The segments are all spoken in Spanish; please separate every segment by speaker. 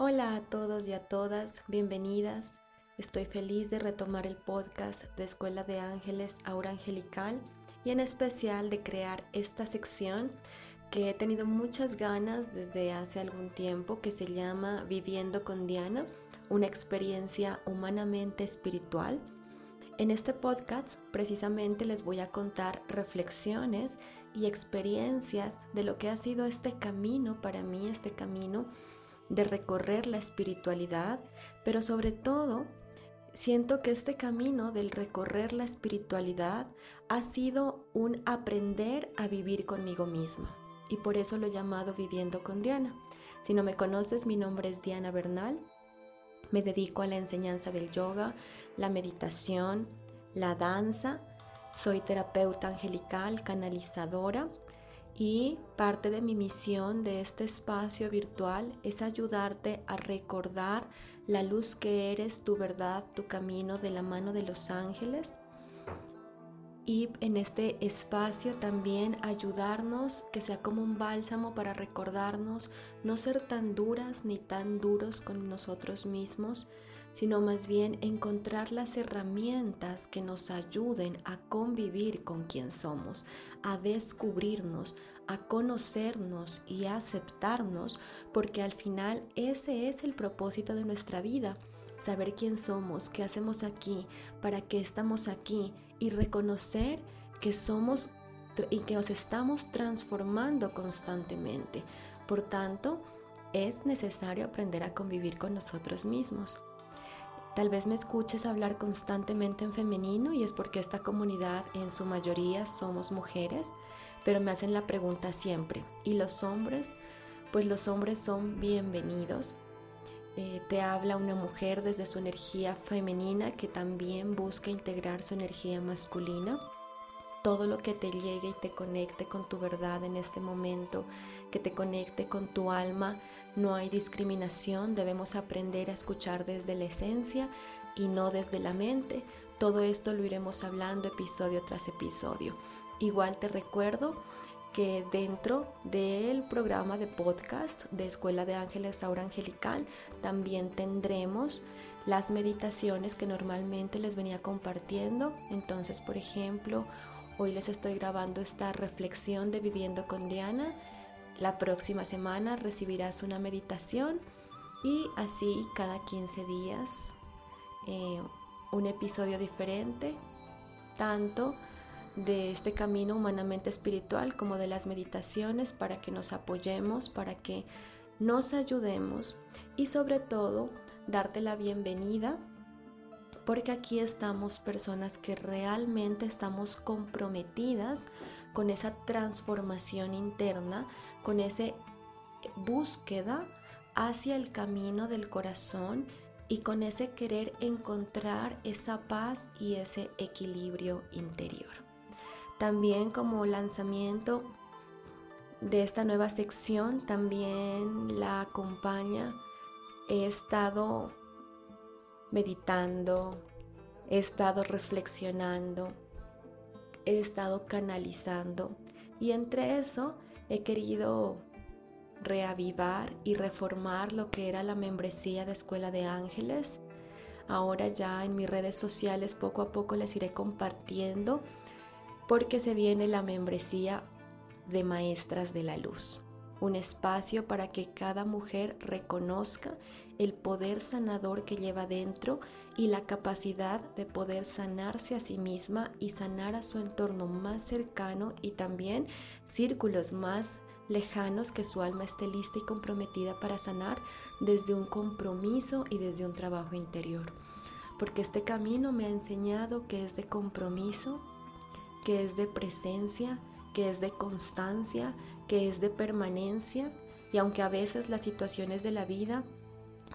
Speaker 1: Hola a todos y a todas, bienvenidas. Estoy feliz de retomar el podcast de Escuela de Ángeles Aura Angelical y en especial de crear esta sección que he tenido muchas ganas desde hace algún tiempo que se llama Viviendo con Diana, una experiencia humanamente espiritual. En este podcast precisamente les voy a contar reflexiones y experiencias de lo que ha sido este camino para mí, este camino de recorrer la espiritualidad, pero sobre todo siento que este camino del recorrer la espiritualidad ha sido un aprender a vivir conmigo misma y por eso lo he llamado Viviendo con Diana. Si no me conoces, mi nombre es Diana Bernal. Me dedico a la enseñanza del yoga, la meditación, la danza. Soy terapeuta angelical, canalizadora y parte de mi misión de este espacio virtual es ayudarte a recordar la luz que eres, tu verdad, tu camino de la mano de los ángeles. Y en este espacio también ayudarnos que sea como un bálsamo para recordarnos no ser tan duras ni tan duros con nosotros mismos, sino más bien encontrar las herramientas que nos ayuden a convivir con quien somos, a descubrirnos, a conocernos y a aceptarnos, porque al final ese es el propósito de nuestra vida saber quién somos, qué hacemos aquí, para qué estamos aquí y reconocer que somos y que nos estamos transformando constantemente. Por tanto, es necesario aprender a convivir con nosotros mismos. Tal vez me escuches hablar constantemente en femenino y es porque esta comunidad en su mayoría somos mujeres, pero me hacen la pregunta siempre, ¿y los hombres? Pues los hombres son bienvenidos eh, te habla una mujer desde su energía femenina que también busca integrar su energía masculina. Todo lo que te llegue y te conecte con tu verdad en este momento, que te conecte con tu alma, no hay discriminación, debemos aprender a escuchar desde la esencia y no desde la mente. Todo esto lo iremos hablando episodio tras episodio. Igual te recuerdo que dentro del programa de podcast de Escuela de Ángeles Aura Angelical también tendremos las meditaciones que normalmente les venía compartiendo. Entonces, por ejemplo, hoy les estoy grabando esta reflexión de Viviendo con Diana. La próxima semana recibirás una meditación y así cada 15 días eh, un episodio diferente, tanto de este camino humanamente espiritual como de las meditaciones para que nos apoyemos, para que nos ayudemos y sobre todo darte la bienvenida porque aquí estamos personas que realmente estamos comprometidas con esa transformación interna, con esa búsqueda hacia el camino del corazón y con ese querer encontrar esa paz y ese equilibrio interior. También como lanzamiento de esta nueva sección también la acompaña. He estado meditando, he estado reflexionando, he estado canalizando y entre eso he querido reavivar y reformar lo que era la membresía de Escuela de Ángeles. Ahora ya en mis redes sociales poco a poco les iré compartiendo porque se viene la membresía de Maestras de la Luz, un espacio para que cada mujer reconozca el poder sanador que lleva dentro y la capacidad de poder sanarse a sí misma y sanar a su entorno más cercano y también círculos más lejanos que su alma esté lista y comprometida para sanar desde un compromiso y desde un trabajo interior. Porque este camino me ha enseñado que es de compromiso, que es de presencia, que es de constancia, que es de permanencia. Y aunque a veces las situaciones de la vida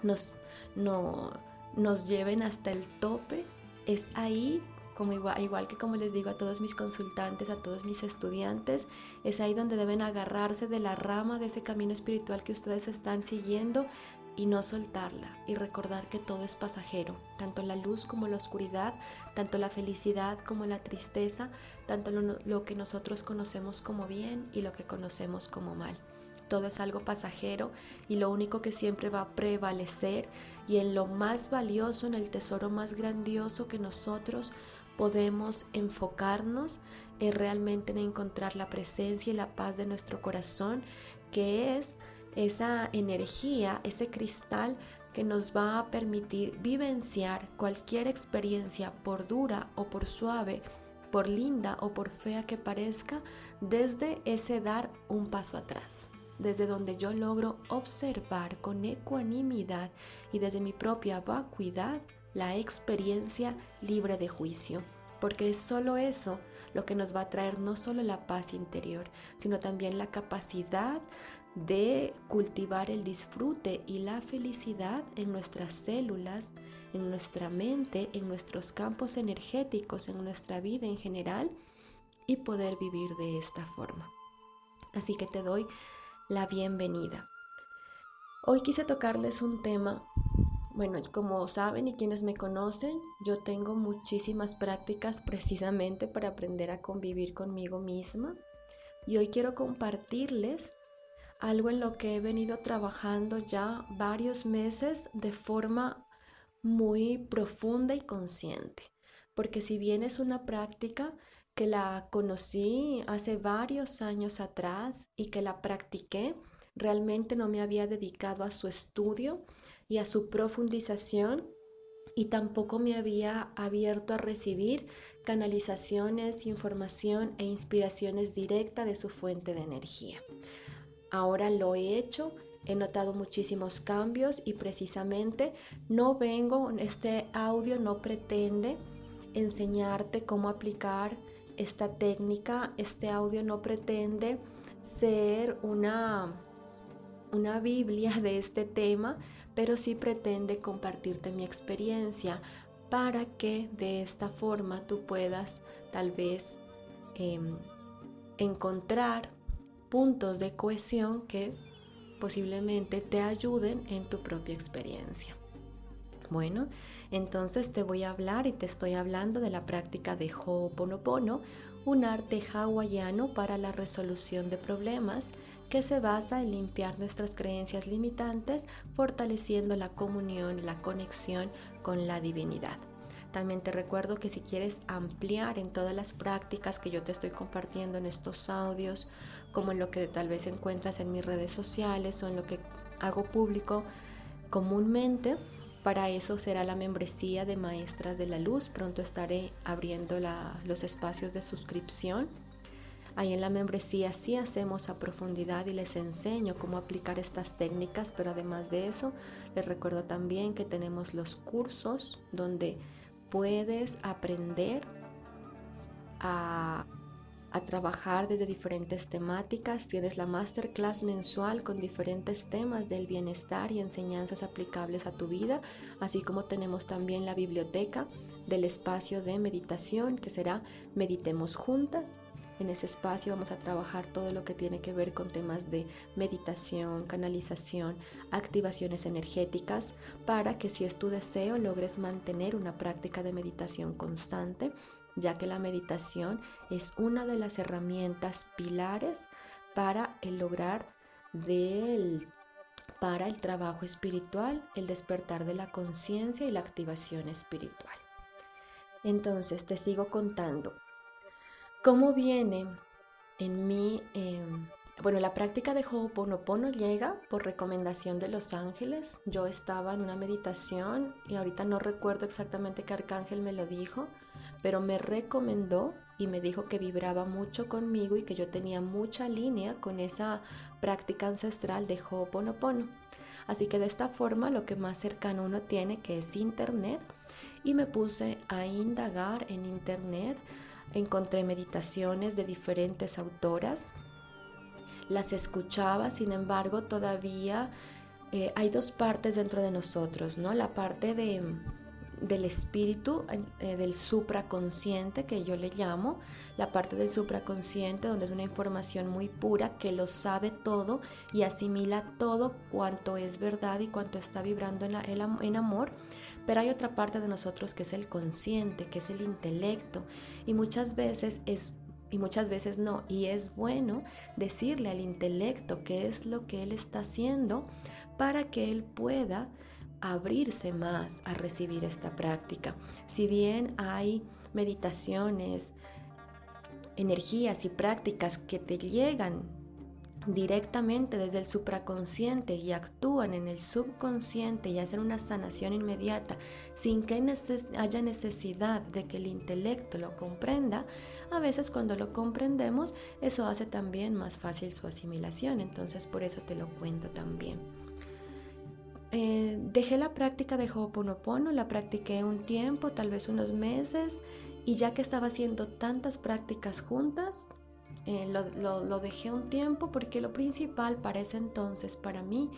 Speaker 1: nos, no, nos lleven hasta el tope, es ahí como igual, igual, que como les digo a todos mis consultantes, a todos mis estudiantes, es ahí donde deben agarrarse de la rama de ese camino espiritual que ustedes están siguiendo y no soltarla y recordar que todo es pasajero, tanto la luz como la oscuridad, tanto la felicidad como la tristeza, tanto lo, que nosotros conocemos como bien y lo que conocemos como mal. todo es algo pasajero y lo único que siempre va a prevalecer y en lo más valioso, en el tesoro más grandioso que nosotros podemos enfocarnos es realmente en encontrar la presencia y la paz de nuestro corazón, que es esa energía, ese cristal que nos va a permitir vivenciar cualquier experiencia, por dura o por suave, por linda o por fea que parezca, desde ese dar un paso atrás, desde donde yo logro observar con ecuanimidad y desde mi propia vacuidad la experiencia libre de juicio, porque es solo eso lo que nos va a traer no solo la paz interior, sino también la capacidad de cultivar el disfrute y la felicidad en nuestras células, en nuestra mente, en nuestros campos energéticos, en nuestra vida en general y poder vivir de esta forma. Así que te doy la bienvenida. Hoy quise tocarles un tema, bueno, como saben y quienes me conocen, yo tengo muchísimas prácticas precisamente para aprender a convivir conmigo misma y hoy quiero compartirles algo en lo que he venido trabajando ya varios meses de forma muy profunda y consciente, porque si bien es una práctica que la conocí hace varios años atrás y que la practiqué, realmente no me había dedicado a su estudio y a su profundización y tampoco me había abierto a recibir canalizaciones, información e inspiraciones directas de su fuente de energía. Ahora lo he hecho, he notado muchísimos cambios y precisamente no vengo, este audio no pretende enseñarte cómo aplicar esta técnica, este audio no pretende ser una, una Biblia de este tema, pero sí pretende compartirte mi experiencia para que de esta forma tú puedas tal vez em, encontrar puntos de cohesión que posiblemente te ayuden en tu propia experiencia. Bueno, entonces te voy a hablar y te estoy hablando de la práctica de Ho'oponopono, un arte hawaiano para la resolución de problemas que se basa en limpiar nuestras creencias limitantes, fortaleciendo la comunión la conexión con la divinidad. También te recuerdo que si quieres ampliar en todas las prácticas que yo te estoy compartiendo en estos audios, como en lo que tal vez encuentras en mis redes sociales o en lo que hago público comúnmente, para eso será la membresía de Maestras de la Luz. Pronto estaré abriendo los espacios de suscripción. Ahí en la membresía sí hacemos a profundidad y les enseño cómo aplicar estas técnicas, pero además de eso, les recuerdo también que tenemos los cursos donde puedes aprender a, trabajar desde diferentes temáticas. Tienes la masterclass mensual con diferentes temas del bienestar y enseñanzas aplicables a tu vida, así como tenemos también la biblioteca del espacio de meditación que será Meditemos Juntas en ese espacio vamos a trabajar todo lo que tiene que ver con temas de meditación, canalización, activaciones energéticas, para que si es tu deseo logres mantener una práctica de meditación constante, ya que la meditación es una de las herramientas pilares para el lograr del para el trabajo espiritual, el despertar de la conciencia y la activación espiritual. Entonces te sigo contando. ¿Cómo viene en mí? Em, bueno, la práctica de Ho'oponopono llega por recomendación de los ángeles. Yo estaba en una meditación y ahorita no recuerdo exactamente qué arcángel me lo dijo, pero me recomendó y me dijo que vibraba mucho conmigo y que yo tenía mucha línea con esa práctica ancestral de Ho'oponopono. Así que de esta forma lo que más cercano uno tiene que es internet y me puse a indagar en internet encontré meditaciones de diferentes autoras, las escuchaba, sin embargo, todavía eh, hay dos partes dentro de nosotros, ¿no? La parte de del espíritu, eh, del supraconsciente que yo le llamo, la parte del supraconsciente donde es una información muy pura que lo sabe todo y asimila todo cuanto es verdad y cuanto está vibrando en, en amor, pero hay otra parte de nosotros que es el consciente, que es el intelecto y muchas veces es y muchas veces no. Y es bueno decirle al intelecto qué es lo que él está haciendo para que él pueda abrirse más a recibir esta práctica. Si bien hay meditaciones, energías y prácticas que te llegan directamente desde el supraconsciente y actúan en el subconsciente y hacen una sanación inmediata sin que haya necesidad de que el intelecto lo comprenda, a veces cuando lo comprendemos eso hace también más fácil su asimilación, entonces por eso te lo cuento también. Eh, dejé la práctica de Ho'oponopono, la practiqué un tiempo, tal vez unos meses, y ya que estaba haciendo tantas prácticas juntas, eh, lo, dejé un tiempo porque lo principal para ese entonces para mí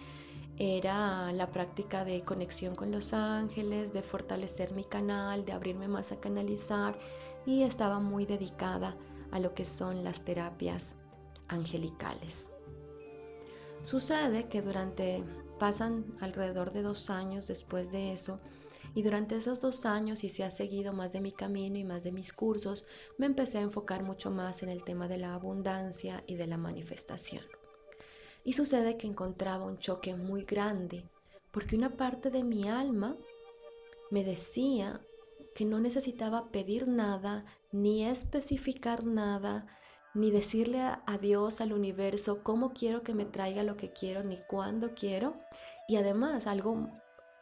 Speaker 1: era la práctica de conexión con los ángeles, de fortalecer mi canal, de abrirme más a canalizar y estaba muy dedicada a lo que son las terapias angelicales. Sucede que durante, pasan alrededor de dos años después de eso, y durante esos dos años, y se ha seguido más de mi camino y más de mis cursos, me empecé a enfocar mucho más en el tema de la abundancia y de la manifestación. Y sucede que encontraba un choque muy grande, porque una parte de mi alma me decía que no necesitaba pedir nada, ni especificar nada, ni decirle a, Dios, al universo, cómo quiero que me traiga lo que quiero, ni cuándo quiero. Y además, algo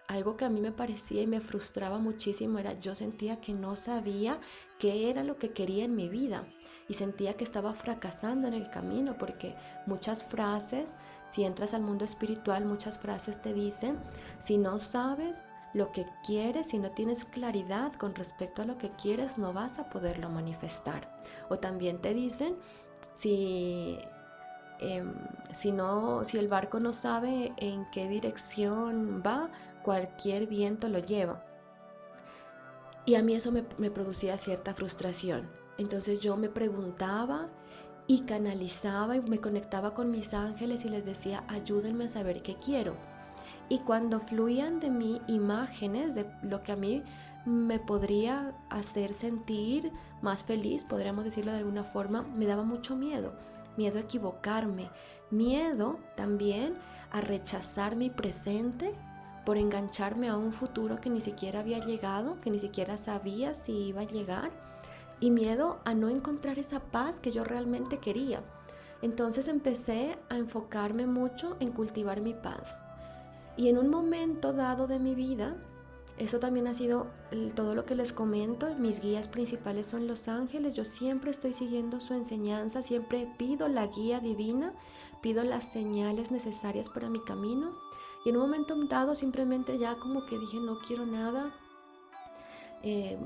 Speaker 1: algo que a mí me parecía y me frustraba muchísimo era yo sentía que no sabía qué era lo que quería en mi vida y sentía que estaba fracasando en el camino porque muchas frases, si entras al mundo espiritual, muchas frases te dicen, si no sabes lo que quieres, si no tienes claridad con respecto a lo que quieres, no vas a poderlo manifestar. O también te dicen, si em, si no, si el barco no sabe en qué dirección va, cualquier viento lo lleva. Y a mí eso me, producía cierta frustración. Entonces yo me preguntaba y canalizaba y me conectaba con mis ángeles y les decía, ayúdenme a saber qué quiero. Y cuando fluían de mí imágenes de lo que a mí me podría hacer sentir más feliz, podríamos decirlo de alguna forma, me daba mucho miedo. Miedo a equivocarme, miedo también a rechazar mi presente por engancharme a un futuro que ni siquiera había llegado, que ni siquiera sabía si iba a llegar, y miedo a no encontrar esa paz que yo realmente quería. Entonces empecé a enfocarme mucho en cultivar mi paz. Y en un momento dado de mi vida, eso también ha sido todo lo que les comento. Mis guías principales son los ángeles. Yo siempre estoy siguiendo su enseñanza, siempre pido la guía divina, pido las señales necesarias para mi camino. Y en un momento dado simplemente ya como que dije, no quiero nada. Eh,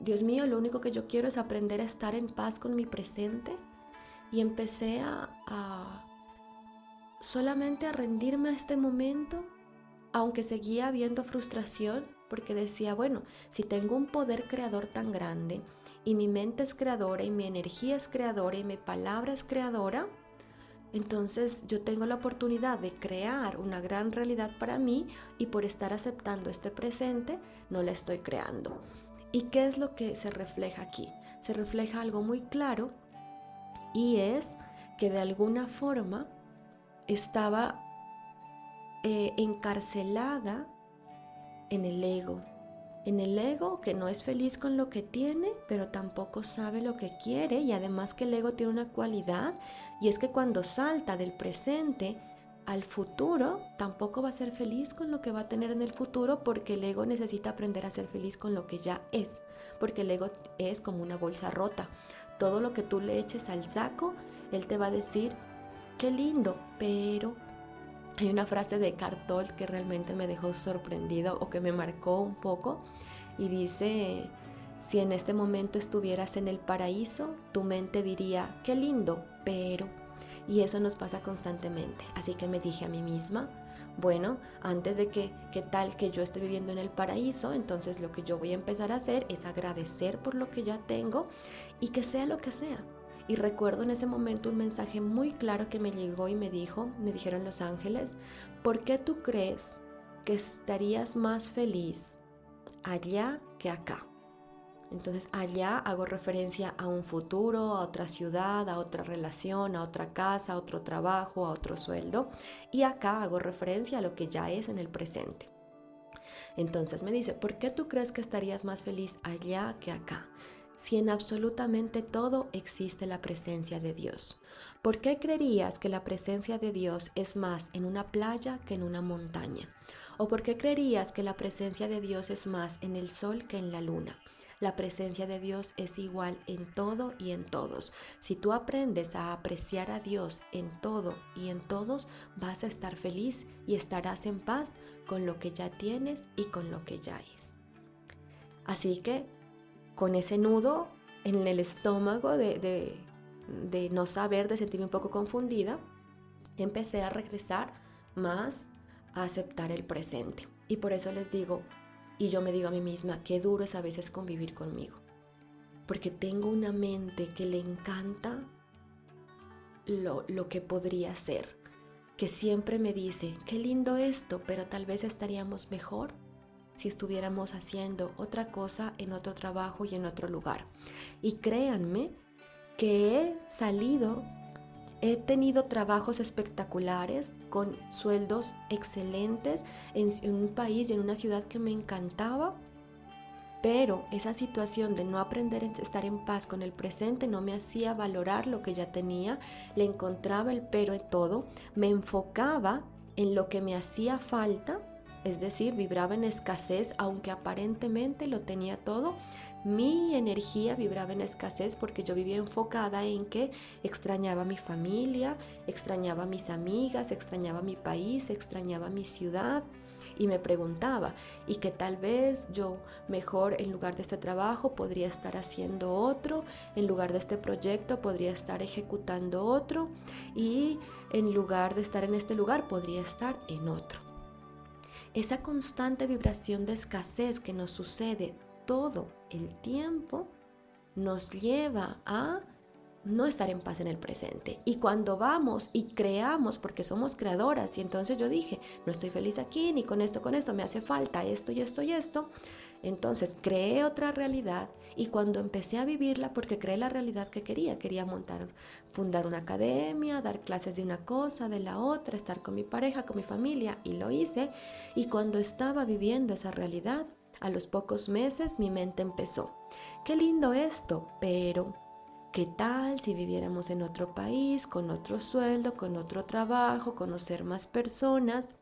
Speaker 1: Dios mío, lo único que yo quiero es aprender a estar en paz con mi presente. Y empecé a, a solamente a rendirme a este momento, aunque seguía habiendo frustración, porque decía, bueno, si tengo un poder creador tan grande y mi mente es creadora y mi energía es creadora y mi palabra es creadora, entonces yo tengo la oportunidad de crear una gran realidad para mí y por estar aceptando este presente no la estoy creando. ¿Y qué es lo que se refleja aquí? Se refleja algo muy claro y es que de alguna forma estaba eh, encarcelada en el ego, en el ego que no es feliz con lo que tiene, pero tampoco sabe lo que quiere y además que el ego tiene una cualidad y es que cuando salta del presente al futuro, tampoco va a ser feliz con lo que va a tener en el futuro porque el ego necesita aprender a ser feliz con lo que ya es, porque el ego es como una bolsa rota. Todo lo que tú le eches al saco, él te va a decir, qué lindo, pero hay una frase de Cartol que realmente me dejó sorprendido o que me marcó un poco y dice, si en este momento estuvieras en el paraíso, tu mente diría, qué lindo, pero... Y eso nos pasa constantemente. Así que me dije a mí misma, bueno, antes de que, qué tal que yo esté viviendo en el paraíso, entonces lo que yo voy a empezar a hacer es agradecer por lo que ya tengo y que sea lo que sea. Y recuerdo en ese momento un mensaje muy claro que me llegó y me dijo, me dijeron los ángeles, ¿por qué tú crees que estarías más feliz allá que acá? Entonces allá hago referencia a un futuro, a otra ciudad, a otra relación, a otra casa, a otro trabajo, a otro sueldo. Y acá hago referencia a lo que ya es en el presente. Entonces me dice, ¿por qué tú crees que estarías más feliz allá que acá? Si en absolutamente todo existe la presencia de Dios. ¿Por qué creerías que la presencia de Dios es más en una playa que en una montaña? ¿O por qué creerías que la presencia de Dios es más en el sol que en la luna? La presencia de Dios es igual en todo y en todos. Si tú aprendes a apreciar a Dios en todo y en todos, vas a estar feliz y estarás en paz con lo que ya tienes y con lo que ya es. Así que con ese nudo en el estómago de, de, no saber, de sentirme un poco confundida, empecé a regresar más a aceptar el presente. Y por eso les digo, y yo me digo a mí misma, qué duro es a veces convivir conmigo. Porque tengo una mente que le encanta lo, lo que podría ser. Que siempre me dice, qué lindo esto, pero tal vez estaríamos mejor si estuviéramos haciendo otra cosa en otro trabajo y en otro lugar. Y créanme que he salido He tenido trabajos espectaculares con sueldos excelentes en, un país y en una ciudad que me encantaba, pero esa situación de no aprender a estar en paz con el presente no me hacía valorar lo que ya tenía, le encontraba el pero en todo, me enfocaba en lo que me hacía falta, es decir, vibraba en escasez, aunque aparentemente lo tenía todo, mi energía vibraba en escasez porque yo vivía enfocada en que extrañaba mi familia, extrañaba mis amigas, extrañaba mi país, extrañaba mi ciudad. Y me preguntaba y que tal vez yo mejor en lugar de este trabajo podría estar haciendo otro, en lugar de este proyecto podría estar ejecutando otro. Y en lugar de estar en este lugar podría estar en otro. Esa constante vibración de escasez que nos sucede todo el tiempo nos lleva a no estar en paz en el presente. Y cuando vamos y creamos, porque somos creadoras, y entonces yo dije, no estoy feliz aquí, ni con esto, con esto, me hace falta esto y esto y esto, entonces creé otra realidad y cuando empecé a vivirla, porque creé la realidad que quería, quería montar, fundar una academia, dar clases de una cosa, de la otra, estar con mi pareja, con mi familia, y lo hice, y cuando estaba viviendo esa realidad, a los pocos meses mi mente empezó, qué lindo esto, pero ¿qué tal si viviéramos en otro país, con otro sueldo, con otro trabajo, conocer más personas?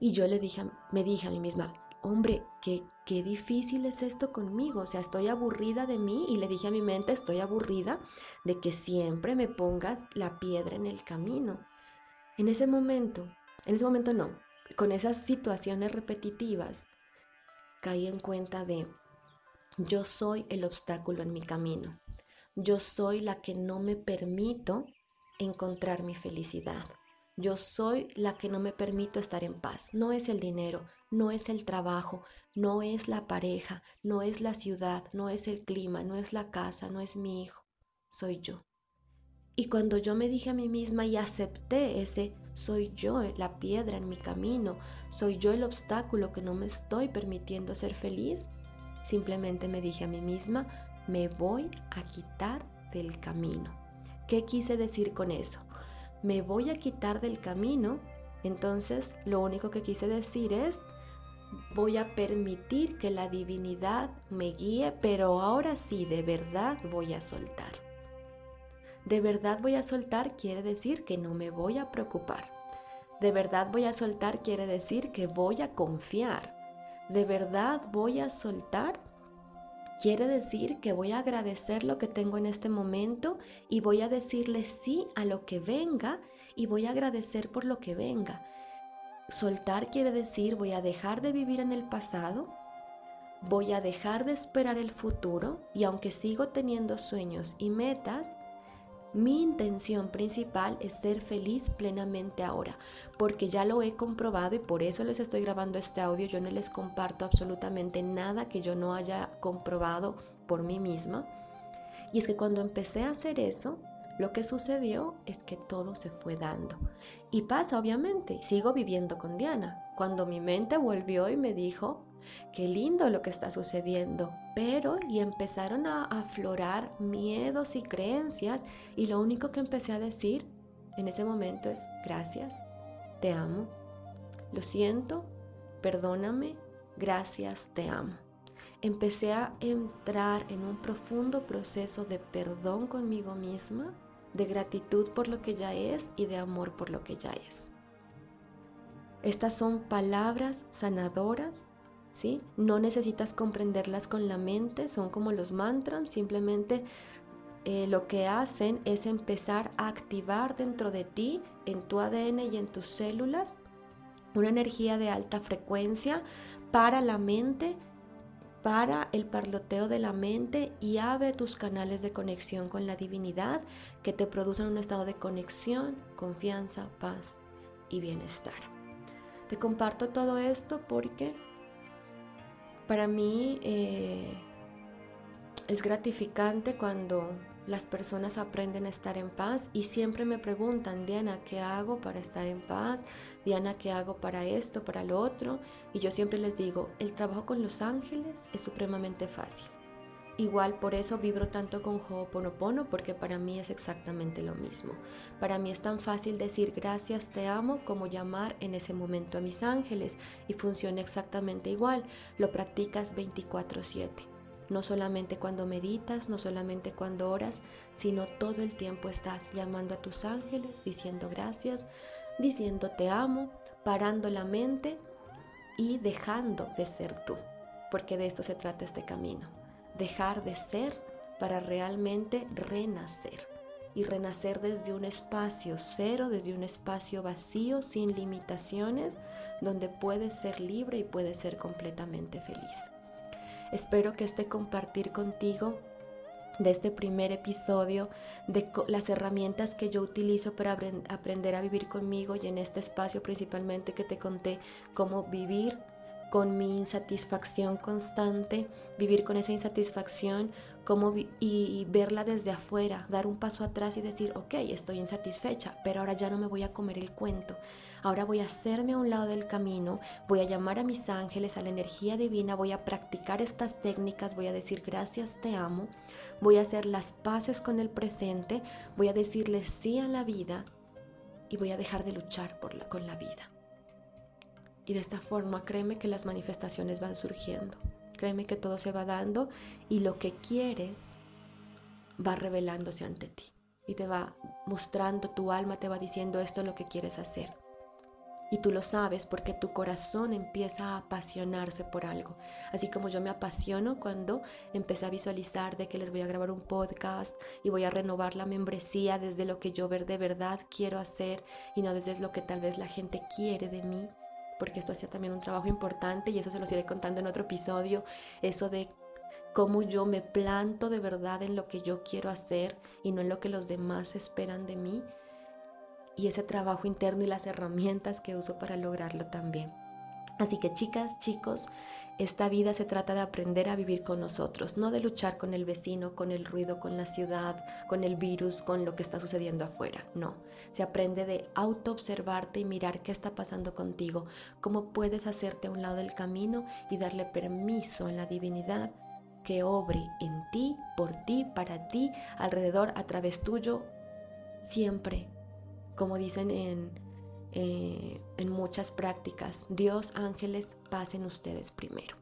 Speaker 1: Y yo le dije, me dije a mí misma, hombre, qué, qué difícil es esto conmigo, o sea, estoy aburrida de mí y le dije a mi mente, estoy aburrida de que siempre me pongas la piedra en el camino. En ese momento, en ese momento no, con esas situaciones repetitivas, caí en cuenta de yo soy el obstáculo en mi camino. Yo soy la que no me permito encontrar mi felicidad. Yo soy la que no me permito estar en paz. No es el dinero, no es el trabajo, no es la pareja, no es la ciudad, no es el clima, no es la casa, no es mi hijo. Soy yo. Y cuando yo me dije a mí misma y acepté ese soy yo la piedra en mi camino, soy yo el obstáculo que no me estoy permitiendo ser feliz, simplemente me dije a mí misma, me voy a quitar del camino. ¿Qué quise decir con eso? Me voy a quitar del camino, entonces lo único que quise decir es, voy a permitir que la divinidad me guíe, pero ahora sí, de verdad voy a soltar de verdad voy a soltar quiere decir que no me voy a preocupar. De verdad voy a soltar quiere decir que voy a confiar. De verdad voy a soltar quiere decir que voy a agradecer lo que tengo en este momento y voy a decirle sí a lo que venga y voy a agradecer por lo que venga. Soltar quiere decir voy a dejar de vivir en el pasado, voy a dejar de esperar el futuro y aunque sigo teniendo sueños y metas, mi intención principal es ser feliz plenamente ahora, porque ya lo he comprobado y por eso les estoy grabando este audio. Yo no les comparto absolutamente nada que yo no haya comprobado por mí misma. Y es que cuando empecé a hacer eso, lo que sucedió es que todo se fue dando. Y pasa, obviamente, sigo viviendo con Diana. Cuando mi mente volvió y me dijo, qué lindo lo que está sucediendo. Pero y empezaron a aflorar miedos y creencias y lo único que empecé a decir en ese momento es gracias, te amo, lo siento, perdóname, gracias, te amo. Empecé a entrar en un profundo proceso de perdón conmigo misma, de gratitud por lo que ya es y de amor por lo que ya es. Estas son palabras sanadoras, ¿sí? No necesitas comprenderlas con la mente, son como los mantras, simplemente eh, lo que hacen es empezar a activar dentro de ti, en tu ADN y en tus células, una energía de alta frecuencia para la mente, para el parloteo de la mente y abre tus canales de conexión con la divinidad que te producen un estado de conexión, confianza, paz y bienestar. Te comparto todo esto porque para mí eh, es gratificante cuando las personas aprenden a estar en paz y siempre me preguntan, Diana, ¿qué hago para estar en paz? Diana, ¿qué hago para esto, para lo otro? Y yo siempre les digo, el trabajo con los ángeles es supremamente fácil. Igual por eso vibro tanto con Ho'oponopono porque para mí es exactamente lo mismo. Para mí es tan fácil decir gracias, te amo como llamar en ese momento a mis ángeles y funciona exactamente igual. Lo practicas 24/7. No solamente cuando meditas, no solamente cuando oras, sino todo el tiempo estás llamando a tus ángeles, diciendo gracias, diciendo te amo, parando la mente y dejando de ser tú, porque de esto se trata este camino dejar de ser para realmente renacer. Y renacer desde un espacio cero, desde un espacio vacío, sin limitaciones, donde puedes ser libre y puedes ser completamente feliz. Espero que este compartir contigo de este primer episodio, de las herramientas que yo utilizo para aprender a vivir conmigo y en este espacio principalmente que te conté cómo vivir con mi insatisfacción constante, vivir con esa insatisfacción y verla desde afuera, dar un paso atrás y decir, ok, estoy insatisfecha, pero ahora ya no me voy a comer el cuento, ahora voy a hacerme a un lado del camino, voy a llamar a mis ángeles, a la energía divina, voy a practicar estas técnicas, voy a decir gracias, te amo, voy a hacer las paces con el presente, voy a decirle sí a la vida y voy a dejar de luchar con la vida. Y de esta forma, créeme que las manifestaciones van surgiendo. Créeme que todo se va dando y lo que quieres va revelándose ante ti. Y te va mostrando, tu alma te va diciendo esto es lo que quieres hacer. Y tú lo sabes porque tu corazón empieza a apasionarse por algo. Así como yo me apasiono cuando empecé a visualizar de que les voy a grabar un podcast y voy a renovar la membresía desde lo que yo ver de verdad quiero hacer y no desde lo que tal vez la gente quiere de mí porque esto hacía también un trabajo importante y eso se los iré contando en otro episodio, eso de cómo yo me planto de verdad en lo que yo quiero hacer y no en lo que los demás esperan de mí y ese trabajo interno y las herramientas que uso para lograrlo también. Así que chicas, chicos, esta vida se trata de aprender a vivir con nosotros, no de luchar con el vecino, con el ruido, con la ciudad, con el virus, con lo que está sucediendo afuera. No, se aprende de auto-observarte y mirar qué está pasando contigo, cómo puedes hacerte a un lado del camino y darle permiso en la divinidad que obre en ti, por ti, para ti, alrededor, a través tuyo, siempre, como dicen en eh, en muchas prácticas. Dios, ángeles, pasen ustedes primero.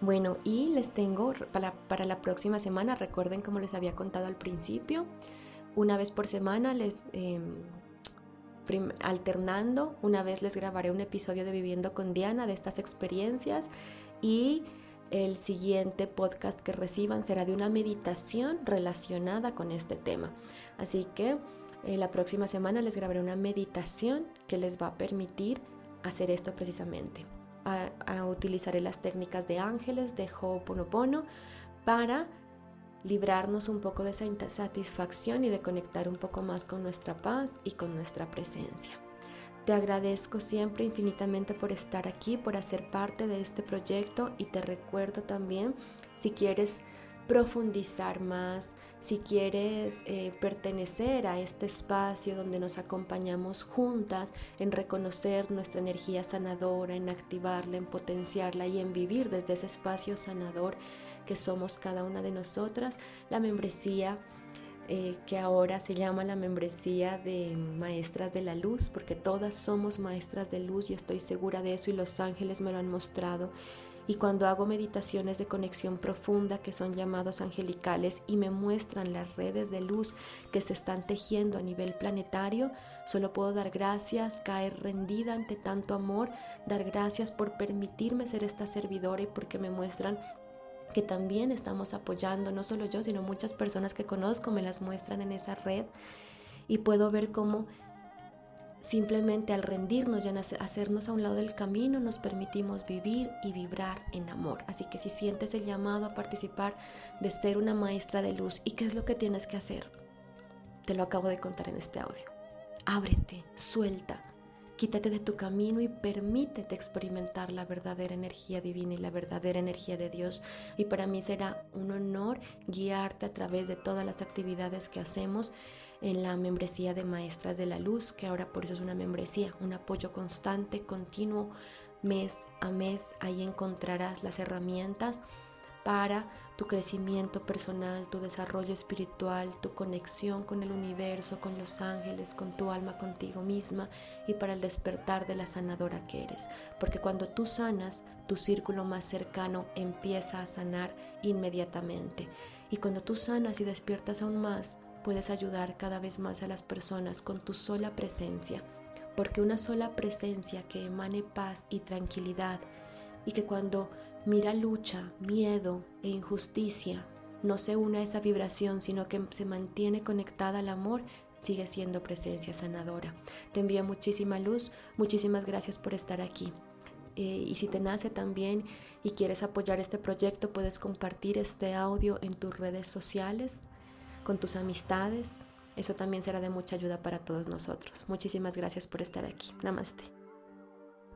Speaker 1: Bueno, y les tengo para, la próxima semana, recuerden como les había contado al principio, una vez por semana les... Em, alternando, una vez les grabaré un episodio de Viviendo con Diana de estas experiencias y el siguiente podcast que reciban será de una meditación relacionada con este tema. Así que eh, la próxima semana les grabaré una meditación que les va a permitir hacer esto precisamente. A, utilizaré las técnicas de ángeles, de Ho'oponopono, para librarnos un poco de esa insatisfacción y de conectar un poco más con nuestra paz y con nuestra presencia. Te agradezco siempre infinitamente por estar aquí, por hacer parte de este proyecto y te recuerdo también, si quieres profundizar más, si quieres eh, pertenecer a este espacio donde nos acompañamos juntas en reconocer nuestra energía sanadora, en activarla, en potenciarla y en vivir desde ese espacio sanador que somos cada una de nosotras, la membresía eh, que ahora se llama la membresía de maestras de la luz, porque todas somos maestras de luz y estoy segura de eso y los ángeles me lo han mostrado. Y cuando hago meditaciones de conexión profunda, que son llamados angelicales, y me muestran las redes de luz que se están tejiendo a nivel planetario, solo puedo dar gracias, caer rendida ante tanto amor, dar gracias por permitirme ser esta servidora y porque me muestran que también estamos apoyando, no solo yo, sino muchas personas que conozco me las muestran en esa red y puedo ver cómo simplemente al rendirnos y hacernos a un lado del camino nos permitimos vivir y vibrar en amor. Así que si sientes el llamado a participar de ser una maestra de luz, ¿y qué es lo que tienes que hacer? Te lo acabo de contar en este audio. Ábrete, suelta, Quítate de tu camino y permítete experimentar la verdadera energía divina y la verdadera energía de Dios. Y para mí será un honor guiarte a través de todas las actividades que hacemos en la membresía de Maestras de la Luz, que ahora por eso es una membresía, un apoyo constante, continuo, mes a mes. Ahí encontrarás las herramientas para tu crecimiento personal, tu desarrollo espiritual, tu conexión con el universo, con los ángeles, con tu alma, contigo misma y para el despertar de la sanadora que eres. Porque cuando tú sanas, tu círculo más cercano empieza a sanar inmediatamente. Y cuando tú sanas y despiertas aún más, puedes ayudar cada vez más a las personas con tu sola presencia. Porque una sola presencia que emane paz y tranquilidad y que cuando mira lucha, miedo e injusticia, no se une a esa vibración, sino que se mantiene conectada al amor, sigue siendo presencia sanadora. Te envío muchísima luz, muchísimas gracias por estar aquí. Eh, y si te nace también y quieres apoyar este proyecto, puedes compartir este audio en tus redes sociales, con tus amistades. Eso también será de mucha ayuda para todos nosotros. Muchísimas gracias por estar aquí. Namaste.